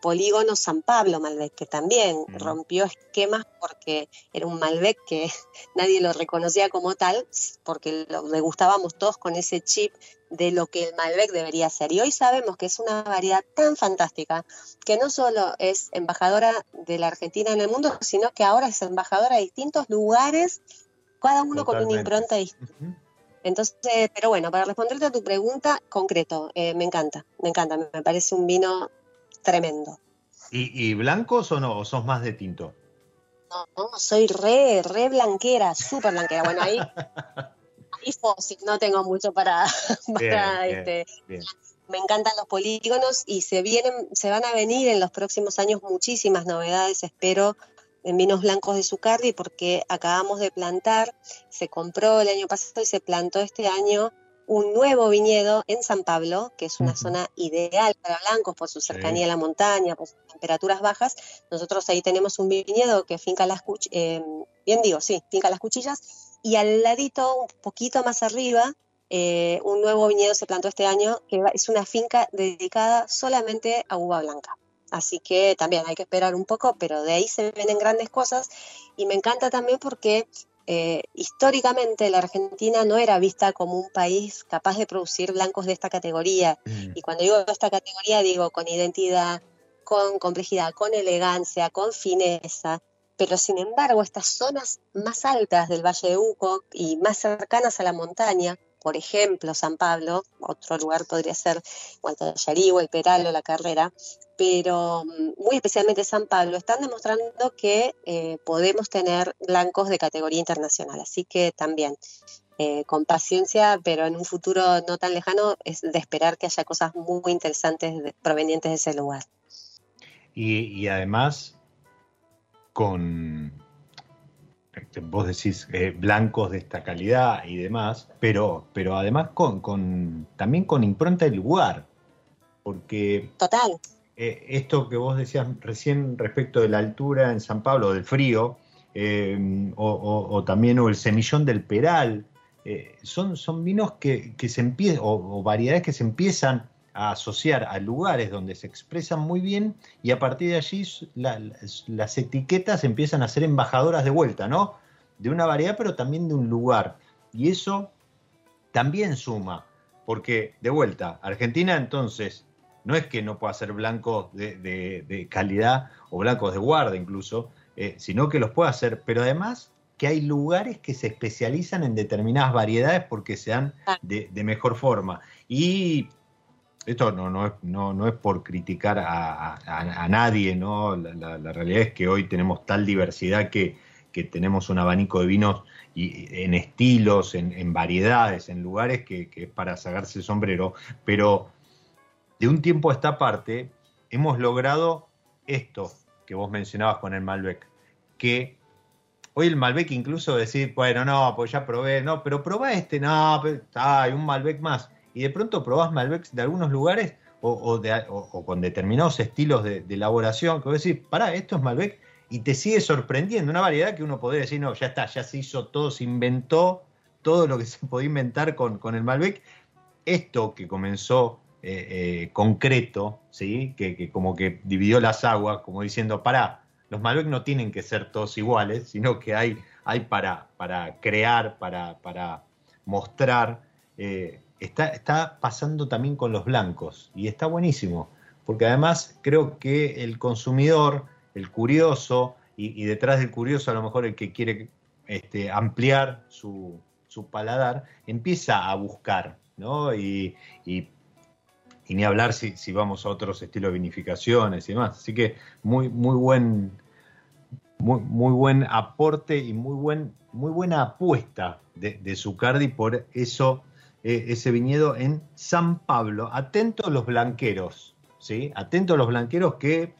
polígono San Pablo Malbec, que también rompió esquemas porque era un Malbec que nadie lo reconocía como tal, porque lo degustábamos todos con ese chip de lo que el Malbec debería ser. Y hoy sabemos que es una variedad tan fantástica que no solo es embajadora de la Argentina en el mundo, sino que ahora es embajadora de distintos lugares, cada uno con una impronta distinta. Entonces, pero bueno, para responderte a tu pregunta, concreto, eh, me encanta, me encanta, me parece un vino tremendo. ¿Y, blancos o no? ¿O sos más de tinto? No, no soy re, re blanquera, súper blanquera. Bueno, ahí, ahí fósil, no tengo mucho para, este, me encantan los polígonos y se vienen, se van a venir en los próximos años muchísimas novedades, espero, en vinos blancos de Zucardi porque acabamos de plantar, se compró el año pasado y se plantó este año un nuevo viñedo en San Pablo, que es una zona ideal para blancos por su cercanía a la montaña, por sus temperaturas bajas. Nosotros ahí tenemos un viñedo que finca las cuchillas, eh, bien digo, sí, finca las cuchillas, y al ladito, un poquito más arriba, eh, un nuevo viñedo se plantó este año, que es una finca dedicada solamente a uva blanca. Así que también hay que esperar un poco, pero de ahí se vienen grandes cosas. Y me encanta también porque eh, históricamente la Argentina no era vista como un país capaz de producir blancos de esta categoría. Mm. Y cuando digo esta categoría, digo con identidad, con complejidad, con elegancia, con fineza. Pero sin embargo, estas zonas más altas del Valle de Uco y más cercanas a la montaña, por ejemplo, San Pablo, otro lugar podría ser o el Peral o La Carrera, pero mm, muy especialmente San Pablo, están demostrando que eh, podemos tener blancos de categoría internacional. Así que también, eh, con paciencia, pero en un futuro no tan lejano, es de esperar que haya cosas muy interesantes provenientes de ese lugar. Y, además, con, vos decís eh, blancos de esta calidad y demás, pero, pero además con, con, también con impronta del lugar, porque Total. Eh, esto que vos decías recién respecto de la altura en San Pablo, del frío, eh, o, también o el semillón del Peral, eh, son, son vinos que, se empiezan, o, variedades que se empiezan a asociar a lugares donde se expresan muy bien y a partir de allí las etiquetas empiezan a ser embajadoras de vuelta, ¿no? De una variedad, pero también de un lugar. Y eso también suma, porque de vuelta, Argentina entonces no es que no pueda ser blancos de, calidad o blancos de guarda incluso, eh, sino que los puede hacer, pero además que hay lugares que se especializan en determinadas variedades porque se dan Ah. de, de mejor forma. Y esto no, no, es, no, no es por criticar a, a- a nadie, ¿no? La, la- la realidad es que hoy tenemos tal diversidad que, que tenemos un abanico de vinos y, en estilos, en, en variedades, en lugares que, que es para sacarse el sombrero, pero de un tiempo a esta parte hemos logrado esto que vos mencionabas con el Malbec, que hoy el Malbec incluso decir, bueno, no, pues ya probé, no, pero probá este, no, hay un Malbec más. Y de pronto probás Malbecs de algunos lugares o, con determinados estilos de, de elaboración, que vos decís, pará, esto es Malbec, y te sigue sorprendiendo, una variedad que uno podría decir, no, ya está, ya se hizo todo, se inventó todo lo que se podía inventar con, con el Malbec. Esto que comenzó eh, eh, concreto, ¿sí? Que, que como que dividió las aguas, como diciendo, pará, los Malbec no tienen que ser todos iguales, sino que hay, hay para, para crear, para, para mostrar. eh, está, está pasando también con los blancos y está buenísimo, porque además creo que el consumidor, el curioso, y, detrás del curioso a lo mejor el que quiere este, ampliar su, su paladar, empieza a buscar, ¿no? Y- y ni hablar si, si vamos a otros estilos de vinificaciones y demás. Así que muy, muy buen, muy, muy buen aporte y muy, buen, muy buena apuesta de, de Zucardi por eso, eh, ese viñedo en San Pablo. Atentos los blanqueros, ¿sí? Atentos los blanqueros que,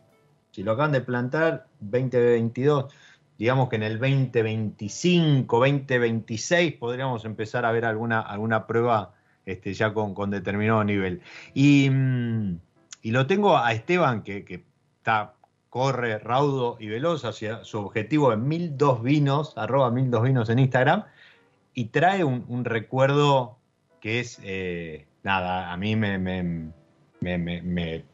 si lo acaban de plantar, 2022, digamos que en el 2025, 2026 podríamos empezar a ver alguna, alguna prueba este, ya con, con determinado nivel. Y, mm, y lo tengo a Esteban, que, que está, corre raudo y veloz hacia su objetivo en 1002 vinos, arroba 1002 vinos en Instagram, y trae un, un recuerdo que es, eh, nada, a mí me, me, me, me-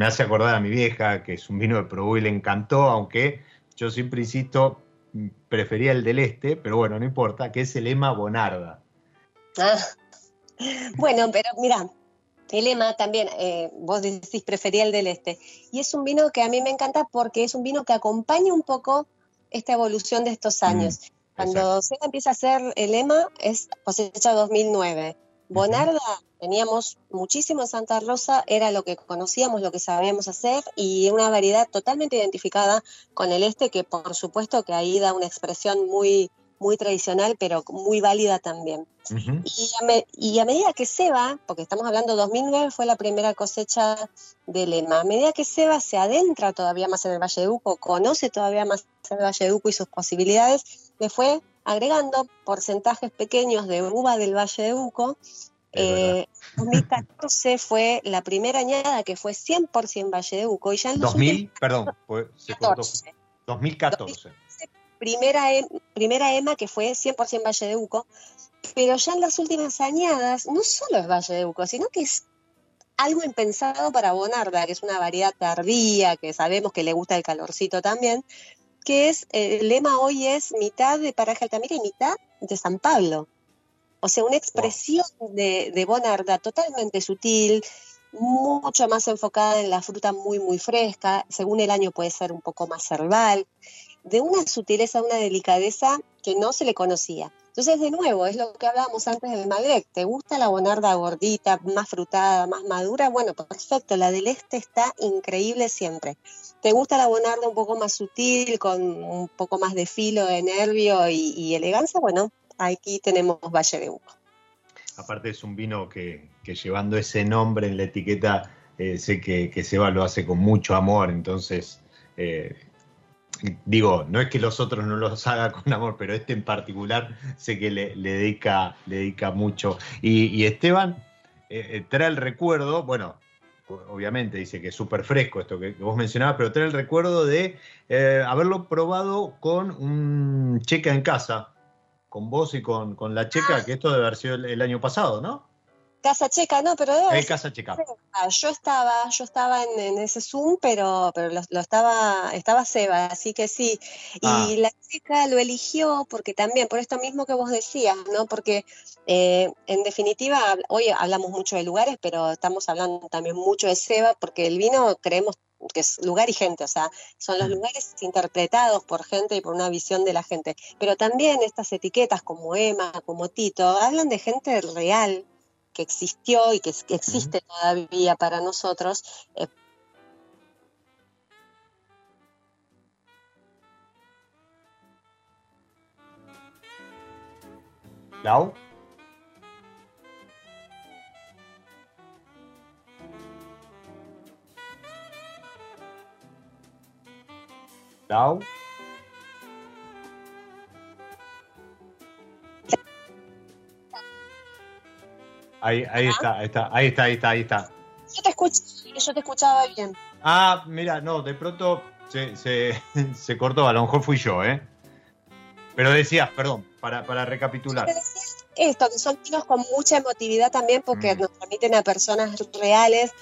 hace acordar a mi vieja, que es un vino de Probú y le encantó, aunque yo siempre insisto, mm, prefería el del este, pero bueno, no importa, que es el Ema Bonarda. Ah. Bueno, pero mira, el Ema también, eh, vos decís prefería el del este. Y es un vino que a mí me encanta porque es un vino que acompaña un poco esta evolución de estos años. Cuando se empieza a hacer el Ema es cosecha 2009. Bonarda teníamos muchísimo en Santa Rosa, era lo que conocíamos, lo que sabíamos hacer y una variedad totalmente identificada con el este que por supuesto que ahí da una expresión muy muy tradicional pero muy válida también. Y a, me- y a medida que se va, porque estamos hablando 2009 fue la primera cosecha de Lema, a medida que se va se adentra todavía más en el Valle de Uco, conoce todavía más el Valle de Uco y sus posibilidades, le fue agregando porcentajes pequeños de uva del Valle de Uco. Eh, 2014 fue la primera añada que fue 100% Valle de Uco y ya en los 2000, perdón, fue- se cortó. 2014 2014. Primera, em- primera EMA que fue 100% Valle de Uco, pero ya en las últimas añadas no solo es Valle de Uco, sino que es algo impensado para Bonarda, que es una variedad tardía, que sabemos que le gusta el calorcito también, que es, eh, el lema hoy es mitad de Paraje Altamira y mitad de San Pablo. O sea, una expresión de, de Bonarda totalmente sutil, mucho más enfocada en la fruta muy, muy fresca, según el año puede ser un poco más herbal, de una sutileza, una delicadeza que no se le conocía. Entonces, de nuevo, es lo que hablábamos antes del Malbec. ¿Te gusta la bonarda gordita, más frutada, más madura? Bueno, perfecto. La del este está increíble siempre. ¿Te gusta la bonarda un poco más sutil, con un poco más de filo, de nervio y, elegancia? Bueno, aquí tenemos Valle de Uco. Aparte es un vino que, que llevando ese nombre en la etiqueta, eh, sé que, que Seba lo hace con mucho amor, entonces, eh, digo, no es que los otros no los haga con amor, pero este en particular sé que le, le dedica, le dedica mucho. Y, y Esteban eh, eh, trae el recuerdo, bueno, obviamente dice que es súper fresco esto que, que vos mencionabas, pero trae el recuerdo de eh, haberlo probado con un checa en casa, con vos y con, con la checa, que esto debe haber sido el, el año pasado, ¿no? Casa Checa, no, pero En casa checa. Ah, Yo estaba, yo estaba en, en ese Zoom, pero, pero lo, lo estaba, estaba Seba, así que sí. Y Ah. la chica lo eligió porque también, por esto mismo que vos decías, ¿no? Porque eh, en definitiva, hoy hablamos mucho de lugares, pero estamos hablando también mucho de Seba, porque el vino creemos que es lugar y gente, o sea, son los lugares interpretados por gente y por una visión de la gente. Pero también estas etiquetas como Emma, como Tito, hablan de gente real que existió y que, existe todavía para nosotros. Eh, Lau. Lau. Ahí, ahí está, ahí está, ahí está, ahí está, ahí está. Yo te escucho, yo te escuchaba bien. Ah, mira, no, de pronto se, se, se cortó, a lo mejor fui yo, ¿eh? Pero decías, perdón, para, para recapitular. Esto, que son chicos con mucha emotividad también porque mm. nos permiten a personas reales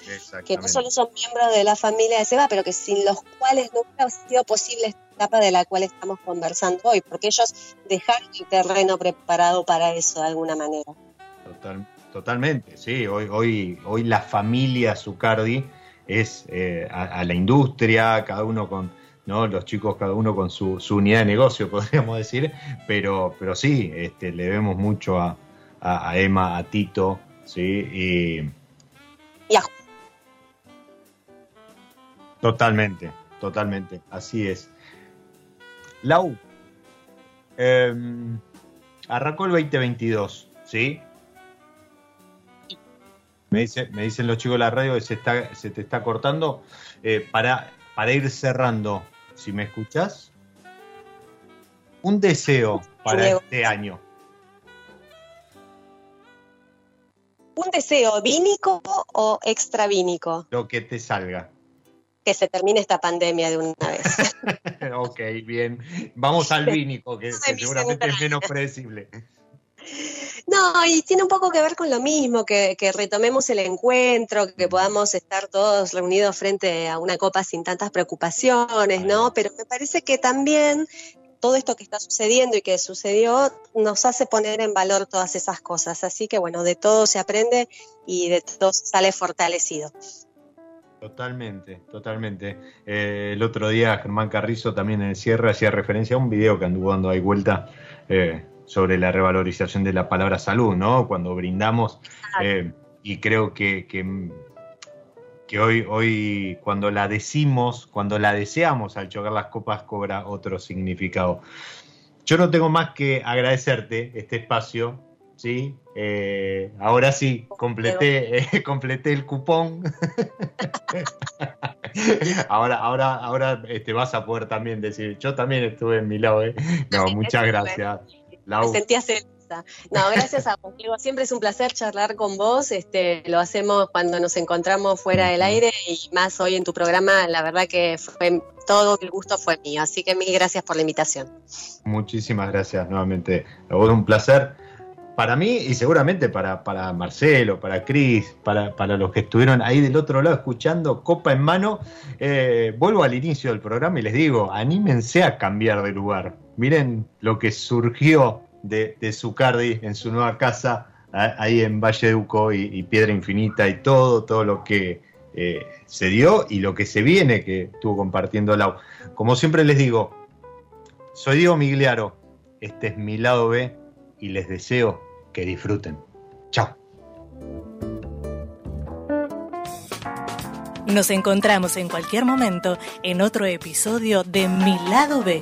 que no solo son miembros de la familia de Seba, pero que sin los cuales nunca ha sido posible esta etapa de la cual estamos conversando hoy, porque ellos dejaron el terreno preparado para eso de alguna manera. Total, totalmente, sí. Hoy, hoy, hoy la familia Zucardi es eh, a la industria, cada uno con ¿no? Los chicos cada uno con su, unidad de negocio, podríamos decir, pero, pero sí, este, le vemos mucho a, Emma, a Tito, ¿sí? Y... Totalmente, totalmente, así es. Lau, em, arrancó el 2022, ¿sí? Me, dice, me dicen los chicos de la radio que se, está, se te está cortando. Eh, para, para ir cerrando, si me escuchas, un deseo para este año. ¿Un deseo vínico o extravínico? Lo que te salga. Que se termine esta pandemia de una vez. ok, bien. Vamos al vínico, que, que seguramente es menos predecible. No, y tiene un poco que ver con lo mismo, que, retomemos el encuentro, que podamos estar todos reunidos frente a una copa sin tantas preocupaciones, ¿no? Pero me parece que también todo esto que está sucediendo y que sucedió nos hace poner en valor todas esas cosas. Así que bueno, de todo se aprende y de todo sale fortalecido. Totalmente, totalmente. Eh, el otro día Germán Carrizo también en el cierre hacía referencia a un video que anduvo dando ahí vuelta. Eh, sobre la revalorización de la palabra salud, ¿no? Cuando brindamos, eh, y creo que, que, hoy, hoy, cuando la decimos, cuando la deseamos al chocar las copas, cobra otro significado. Yo no tengo más que agradecerte este espacio, ¿sí? Eh, ahora sí, completé, eh, completé el cupón. ahora, ahora, ahora te este, vas a poder también decir, yo también estuve en mi lado, ¿eh? No, muchas gracias. Me sentía No, gracias a vos, Diego. Siempre es un placer charlar con vos. Este, lo hacemos cuando nos encontramos fuera del aire y más hoy en tu programa. La verdad que fue todo el gusto fue mío. Así que mil gracias por la invitación. Muchísimas gracias nuevamente. un placer para mí y seguramente para, para Marcelo, para Cris, para, para, los que estuvieron ahí del otro lado escuchando Copa en mano. Eh, vuelvo al inicio del programa y les digo, anímense a cambiar de lugar miren lo que surgió de, de Zucardi en su nueva casa, ahí en Valle de Uco y, Piedra Infinita y todo, todo lo que eh, se dio y lo que se viene que estuvo compartiendo Lau. Como siempre les digo, soy Diego Migliaro, este es mi lado B y les deseo que disfruten. Chao. Nos encontramos en cualquier momento en otro episodio de Mi lado B.